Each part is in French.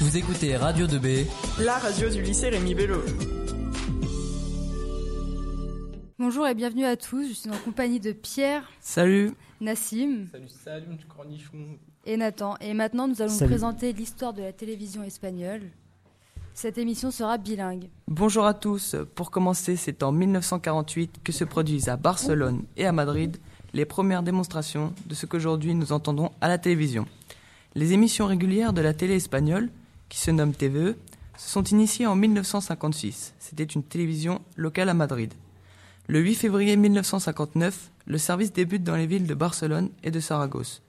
Vous écoutez Radio 2B, la radio du lycée Rémi Bello. Bonjour et bienvenue à tous. Je suis en compagnie de Pierre. Salut. Nassim. Salut Salut, cornichon. Et Nathan. Et maintenant, nous allons vous Salut. présenter l'histoire de la télévision espagnole. Cette émission sera bilingue. Bonjour à tous. Pour commencer, c'est en 1948 que se produisent à Barcelone et à Madrid les premières démonstrations de ce qu'aujourd'hui nous entendons à la télévision. Les émissions régulières de la télé espagnole, qui se nomment TVE, se sont initiées en 1956. C'était une télévision locale à Madrid. Le 8 février 1959, le service débute dans les villes de Barcelone et de Saragosse.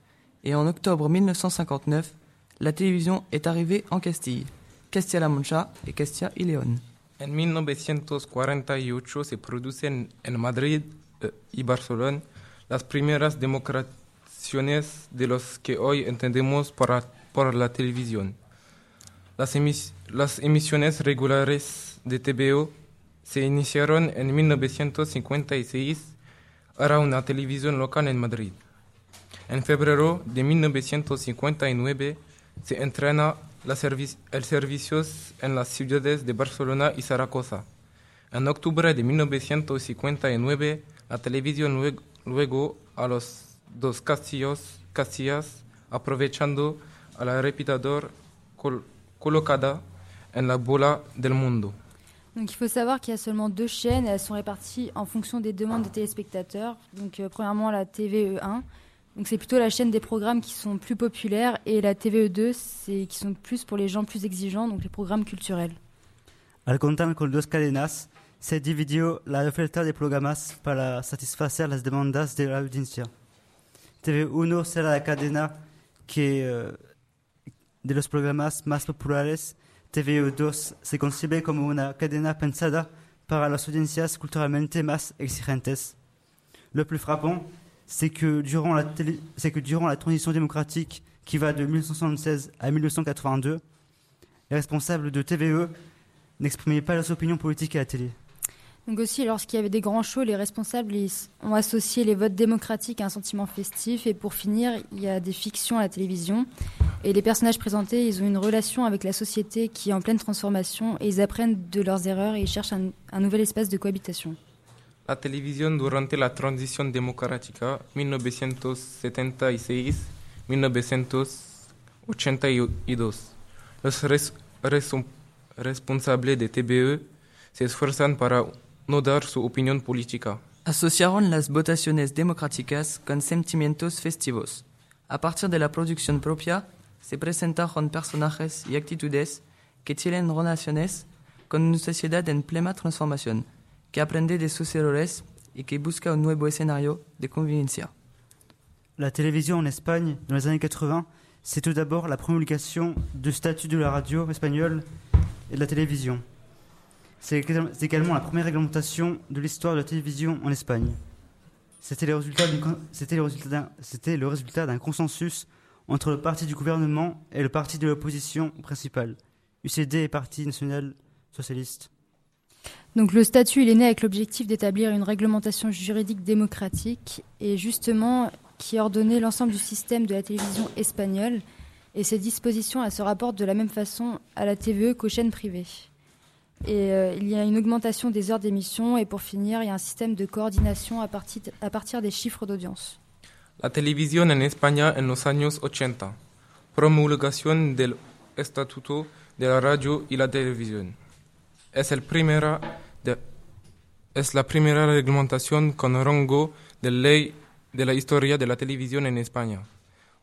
Et en octobre 1959, la télévision est arrivée en Castille, Castilla-La Mancha et Castilla y León. En 1948 se producen en Madrid eh, y Barcelona las primeras demostraciones de los que hoy entendemos por, la- por la televisión. Las, emis- las emisiones regulares de TVO se iniciaron en 1956. Era una televisión local en Madrid. En febrero de 1959 se entrena la el servicios en las ciudades de Barcelona y Zaragoza. En octubre de 1959 la televisión lue- luego a los dos castillos, castillas, aprovechando a la repetidor col- colocada en la bola del mundo. Donc il faut savoir qu'il y a seulement deux chaînes et elles sont réparties en fonction des demandes des téléspectateurs. Donc euh, premièrement la TVE1, donc c'est plutôt la chaîne des programmes qui sont plus populaires et la TVE2 c'est qui sont plus pour les gens plus exigeants, donc les programmes culturels. Al contar con dos cadenas, se dividió la oferta de programas para satisfacer las demandas de la audiencia. TV1 será la cadena que, eh, de los programas más populares. TV2 se concibe como una cadena pensada para las audiencias culturalmente más exigentes. Le plus frappant, c'est que, durant la que durant la transition démocratique qui va de 1976 à 1982, les responsables de TVE n'exprimaient pas leurs opinions politiques à la télé. Donc aussi, lorsqu'il y avait des grands shows, les responsables ont associé les votes démocratiques à un sentiment festif. Et pour finir, il y a des fictions à la télévision. Et les personnages présentés, ils ont une relation avec la société qui est en pleine transformation. Et ils apprennent de leurs erreurs et ils cherchent un, nouvel espace de cohabitation. La televisión durante la transición democrática 1976-1982. Los res- resu- responsables de TBE se esfuerzan para no dar su opinión política. Asociaron las votaciones democráticas con sentimientos festivos. A partir de la producción propia, se presentaron personajes y actitudes que tienen relaciones con una sociedad en plena transformación, que aprende de sus errores y que busca un nuevo escenario de convivencia. La télévision en Espagne, dans les années 80, c'est tout d'abord la promulgation du statut de la radio espagnole et de la télévision. C'est également- la première réglementation de l'histoire de la télévision en Espagne. C'était le résultat d'un- consensus entre le parti du gouvernement et le parti de l'opposition principale, UCD et Parti national socialiste. Donc le statut, il est né avec l'objectif d'établir une réglementation juridique démocratique et justement qui ordonnait l'ensemble du système de la télévision espagnole. Et ces dispositions, elles se rapportent de la même façon à la TVE qu'aux chaînes privées. Et euh, il y a une augmentation des heures d'émission et pour finir, il y a un système de coordination à partir, à partir des chiffres d'audience. La televisión en España en los años 80. Promulgación del Estatuto de la Radio y la Televisión. Es, el primera es la primera reglamentación con rango de ley de la historia de la televisión en España.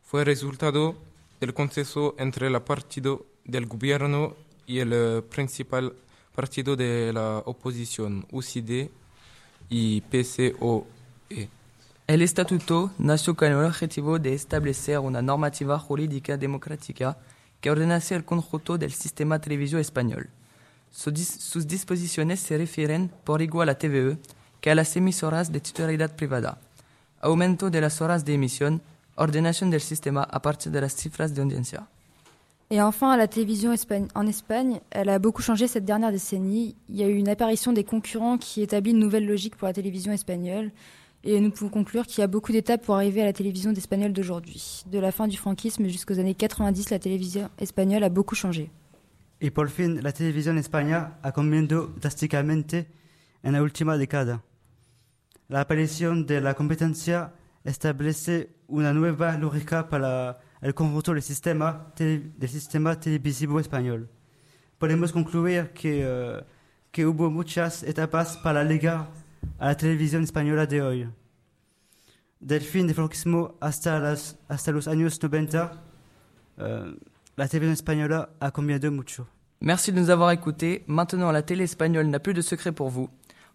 Fue resultado del consenso entre el partido del gobierno y el eh, principal partido de la oposición, UCD y PCOE. El estatuto nació con el objetivo de establecer una normativa jurídica democrática que ordenase el conjunto del sistema televisivo español. Sus disposiciones se refieren por igual a TVE que a las emisoras de titularidad privada. Aumento de las horas de emisión, ordenación del sistema a partir de las cifras de audiencia. Et enfin, la télévision en Espagne, elle a beaucoup changé cette dernière décennie. Il y a eu une apparition des concurrents qui établit une nouvelle logique pour la télévision espagnole. Et nous pouvons conclure qu'il y a beaucoup d'étapes pour arriver à la télévision espagnole d'aujourd'hui. De la fin du franquisme jusqu'aux années 90, la télévision espagnole a beaucoup changé. y por fin la televisión española ha cambiado drásticamente en la última década. La aparición de la competencia establece una nueva lógica para el conjunto del sistema, tele- del sistema televisivo español. Podemos concluir que, eh, que hubo muchas etapas para llegar a la televisión española de hoy. Del fin del franquismo hasta, las, hasta los años 90, euh, la télévision espagnole a cambiado mucho. Merci de nous avoir écoutés. Maintenant, la télé espagnole n'a plus de secret pour vous.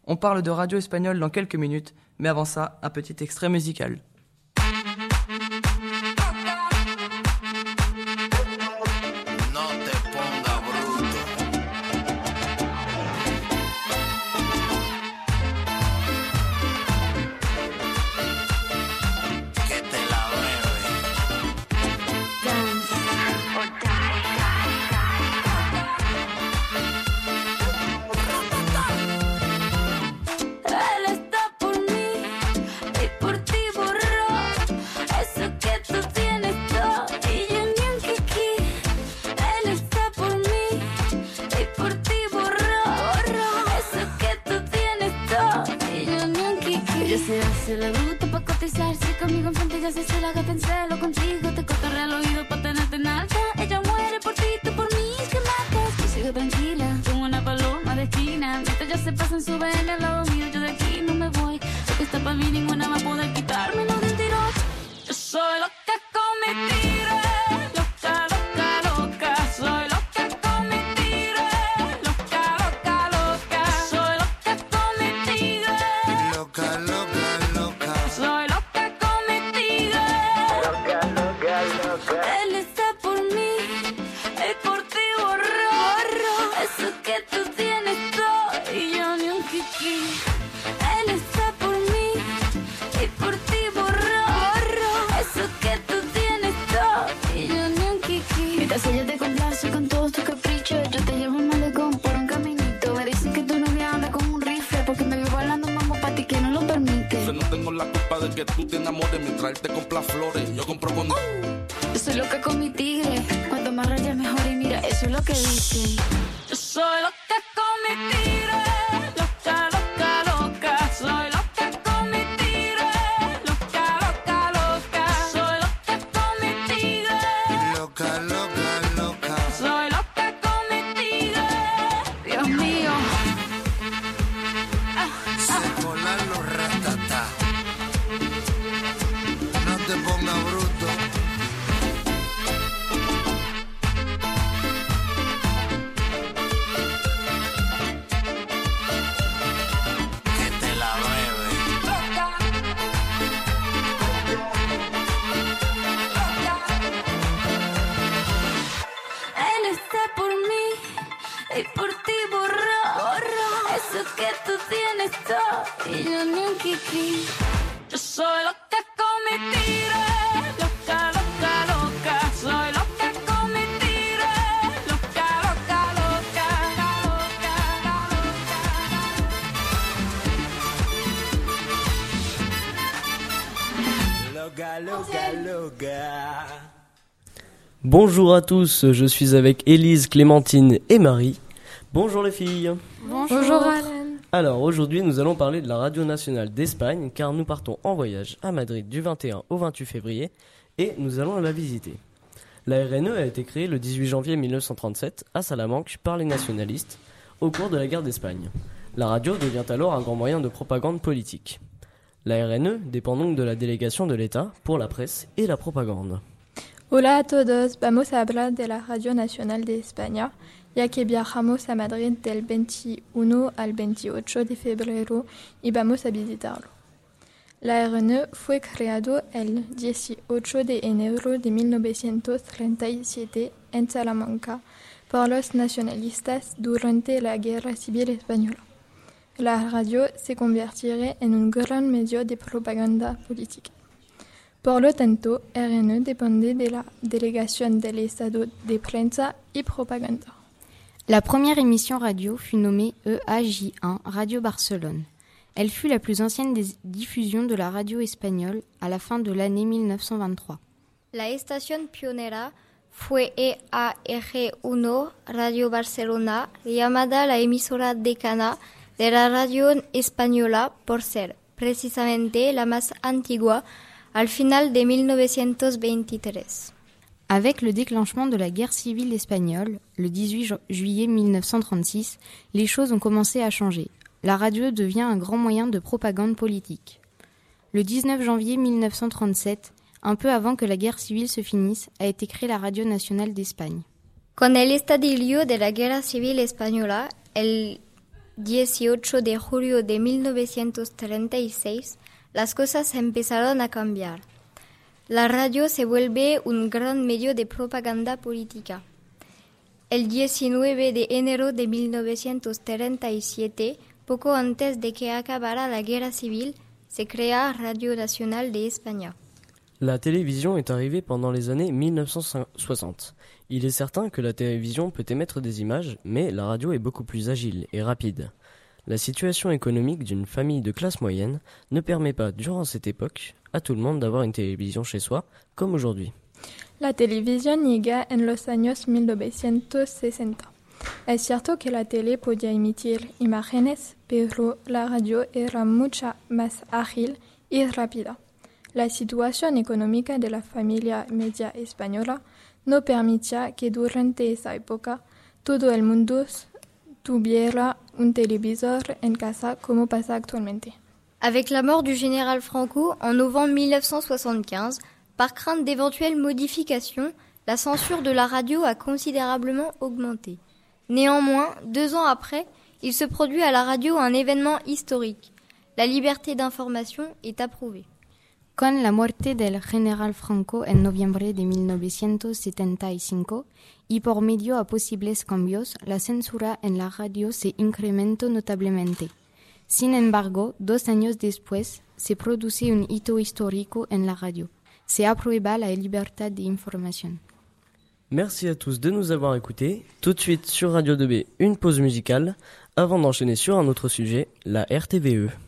On parle de radio espagnole dans quelques minutes, mais avant ça, un petit extrait musical. Todos tus caprichos, yo te llevo un malecón por un caminito. Me dicen que tu novia anda con un rifle porque me vio bailando mambo para ti que no lo permite. Yo no tengo la culpa de que tú te enamores mientras él te compra flores. Yo compro con. Yo soy loca con mi tigre, cuanto más raya mejor y mira, eso es lo que dicen. Bonjour à tous, je suis avec Élise, Clémentine et Marie. Bonjour les filles. Bonjour, Alan. Alors aujourd'hui nous allons parler de la Radio Nationale d'Espagne car nous partons en voyage à Madrid du 21 au 28 février et nous allons la visiter. La RNE a été créée le 18 janvier 1937 à Salamanque par les nationalistes au cours de la guerre d'Espagne. La radio devient alors un grand moyen de propagande politique. La RNE dépend donc de la délégation de l'État pour la presse et la propagande. Hola a todos, vamos a hablar de la Radio Nacional de España, ya que viajamos a Madrid del 21 al 28 de febrero y vamos a visitarlo. La RNE fue creado el 18 de enero de 1937 en Salamanca por los nacionalistas durante la Guerra Civil Española. La radio se convertirá en un gran medio de propaganda política. Por lo tanto, RNE depende de la délégation del Estado de prensa y propaganda. La première émission radio fut nommée E EAJ1 Radio Barcelone. Elle fut la plus ancienne des diffusions de la radio espagnole à la fin de l'année 1923. La estación pionera fue E EARG1 Radio Barcelona llamada la emisora decana de la radio española por ser precisamente la más antigua al final de 1923. Avec le déclenchement de la guerre civile espagnole, le 18 ju- juillet 1936, les choses ont commencé à changer. La radio devient un grand moyen de propagande politique. Le 19 janvier 1937, un peu avant que la guerre civile se finisse, a été créée la Radio nationale d'Espagne. Con el estallido de la Guerra Civil Española, el 18 de julio de 1936, las cosas empezaron a cambiar. La radio se vuelve un gran medio de propaganda política. El 19 de enero de 1937, poco antes de que acabara la guerra civil, se crea Radio Nacional de España. La télévision est arrivée pendant les années 1960. Il est certain que la télévision peut émettre des images, mais la radio est beaucoup plus agile et rapide. La situation économique d'une famille de classe moyenne ne permet pas, durant cette époque, à tout le monde d'avoir une télévision chez soi, comme aujourd'hui. La televisión llega en los años 1960. Es cierto que la tele podía emitir imágenes, pero la radio era mucho más ágil y rápida. La situación económica de la familia media española no permitía que durante esa época todo el mundo tuviera un televisor en casa como pasa actualmente. Avec la mort du général Franco en novembre 1975, par crainte d'éventuelles modifications, la censure de la radio a considérablement augmenté. Néanmoins, deux ans après, il se produit à la radio un événement historique. La liberté d'information est approuvée. Con la muerte del general Franco en noviembre de 1975 y por medio a posibles cambios, la censura en la radio se incrementó notablemente. Sin embargo, dos años después, se produce un hito histórico en la radio. Se aprueba la libertad de información. Merci à tous de nous avoir écoutés. Tout de suite sur Radio 2B, une pause musicale, avant d'enchaîner sur un autre sujet, la RTVE.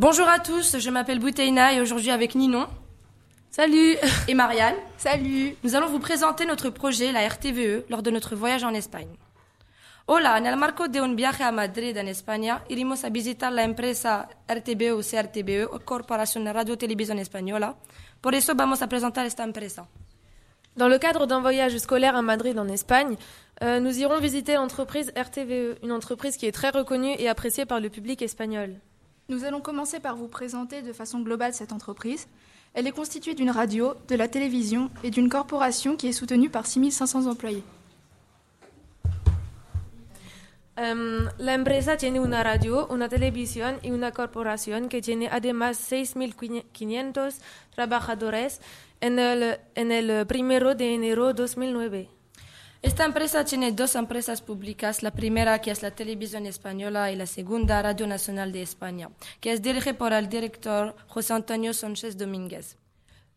Bonjour à tous, je m'appelle Bouteina et aujourd'hui avec Ninon. Salut Et Marianne. Salut Nous allons vous présenter notre projet, la RTVE, lors de notre voyage en Espagne. Hola, nel marco de un viaje a Madrid en España, iremos a visitar la empresa RTBE o CRTBE, Corporación de Radio Televisión Española. Por eso vamos a presentar esta empresa. Dans le cadre d'un voyage scolaire à Madrid en Espagne, euh, nous irons visiter l'entreprise RTVE, une entreprise qui est très reconnue et appréciée par le public espagnol. Nous allons commencer par vous présenter de façon globale cette entreprise. Elle est constituée d'une radio, de la télévision et d'une corporation qui est soutenue par 6500 employés. Em, la empresa tiene una radio, una televisión y una corporación que tiene además 6.500 trabajadores en el, en el primero de enero 2009. Esta empresa tiene dos empresas públicas, la primera que es la Televisión Española y la segunda Radio Nacional de España, que es dirigida por el director José Antonio Sánchez Domínguez.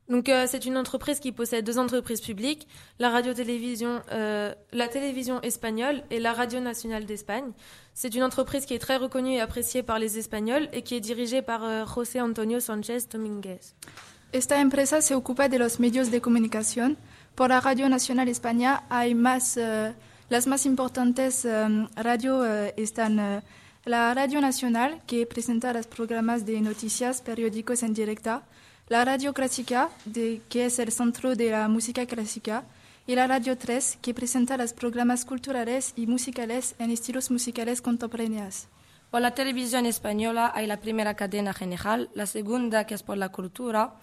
Donc euh, c'est une entreprise qui possède deux entreprises publiques, la radio-télévision, euh, la télévision espagnole et la radio nationale d'Espagne. C'est une entreprise qui est très reconnue et appréciée par les Espagnols et qui est dirigée par euh, José Antonio Sánchez Domínguez. Esta empresa se ocupa de los medios de comunicación. Por la Radio Nacional España hay más, eh, las más importantes eh, radio eh, están eh, la Radio Nacional, que presenta los programas de noticias periódicos en directa, la Radio Clásica, que es el centro de la música clásica, y la Radio 3, que presenta los programas culturales y musicales en estilos musicales contemporáneos. Por la televisión española hay la primera cadena general, la segunda que es por la cultura,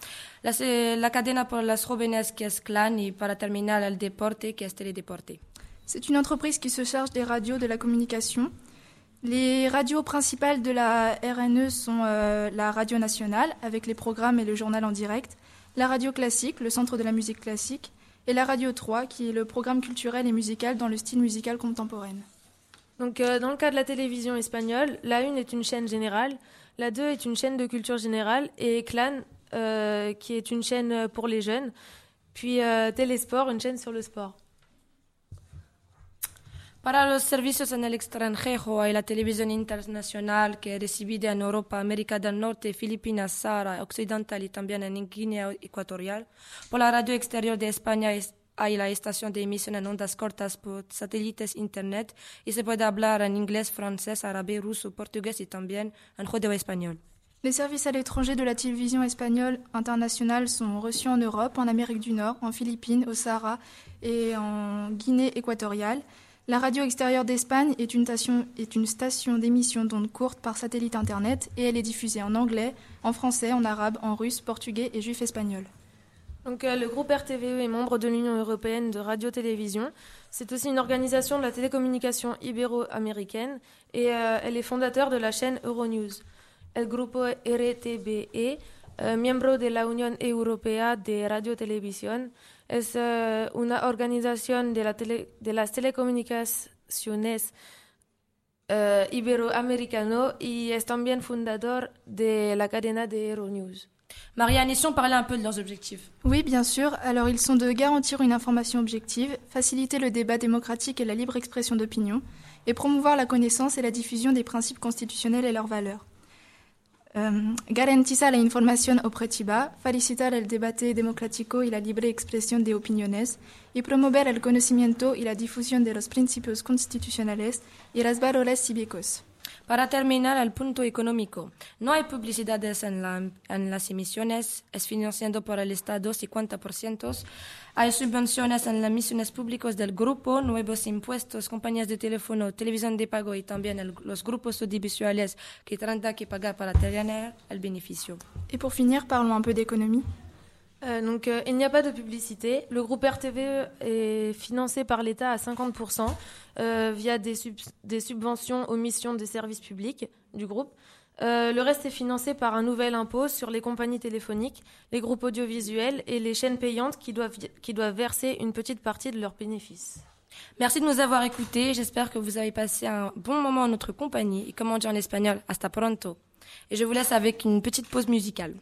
la, la cadena por las jóvenes que es Clan y para terminar el deporte que es Teledeporte. C'est une entreprise qui se charge des radios de la communication. Les radios principales de la RNE sont euh, la radio nationale, avec les programmes et le journal en direct, la radio classique, le centre de la musique classique, et la radio 3, qui est le programme culturel et musical dans le style musical contemporain. Donc, euh, dans le cas de la télévision espagnole, la une est une chaîne générale, la 2 est une chaîne de culture générale et Clan, euh, qui est une chaîne pour les jeunes, puis euh, Télésport, une chaîne sur le sport. Para los servicios en el extranjero hay la televisión internacional que es recibida en Europa, América del Norte, Filipinas, Sahara Occidental y también en Guinea Ecuatorial. Por la radio exterior de España es- hay la estación de emisión en ondas cortas por satélites Internet y se puede hablar en inglés, francés, árabe, ruso, portugués y también en judeo español. Les services à l'étranger de la télévision espagnole internationale sont reçus en Europe, en Amérique du Nord, en Philippines, au Sahara et en Guinée équatoriale. La radio extérieure d'Espagne est une station, est une station d'émission d'ondes courtes par satellite Internet et elle est diffusée en anglais, en français, en arabe, en russe, portugais et juif espagnol. Donc, euh, le groupe RTVE est membre de l'Union européenne de radio-télévision. C'est aussi une organisation de la télécommunication ibéro-américaine et euh, elle est fondateur de la chaîne Euronews. El grupo RTBE, euh, miembro de la Unión Europea de Radio-Televisión, es euh, una organización de, la tele- de las telecomunicaciones iberoamericano y es también fundador de la cadena de Euronews. Marianne, et si on parlait un peu de leurs objectifs Oui, bien sûr. Alors, ils sont de garantir une information objective, faciliter le débat démocratique et la libre expression d'opinion, et promouvoir la connaissance et la diffusion des principes constitutionnels et leurs valeurs. Um, garantizar la información objetiva, facilitar el debate democrático y la libre expresión de opiniones, y promover el conocimiento y la difusión de los principios constitucionales y los valores cívicos. Para terminar, el punto económico. No hay publicidades en, la- en las emisiones, es financiado por el Estado 50%. Hay subvenciones en las emisiones públicas del grupo, nuevos impuestos, compañías de teléfono, televisión de pago y también los grupos audiovisuales que tendrán que pagar para tener el beneficio. Et pour finir, parlons un peu d'économie. Euh, donc, euh, il n'y a pas de publicité. Le groupe RTVE est financé par l'État à 50% euh, via des, sub- des subventions aux missions des services publics du groupe. Le reste est financé par un nouvel impôt sur les compagnies téléphoniques, les groupes audiovisuels et les chaînes payantes qui doivent, verser une petite partie de leurs bénéfices. Merci de nous avoir écoutés. J'espère que vous avez passé un bon moment en notre compagnie. Et comme on dit en espagnol, hasta pronto. Et je vous laisse avec une petite pause musicale.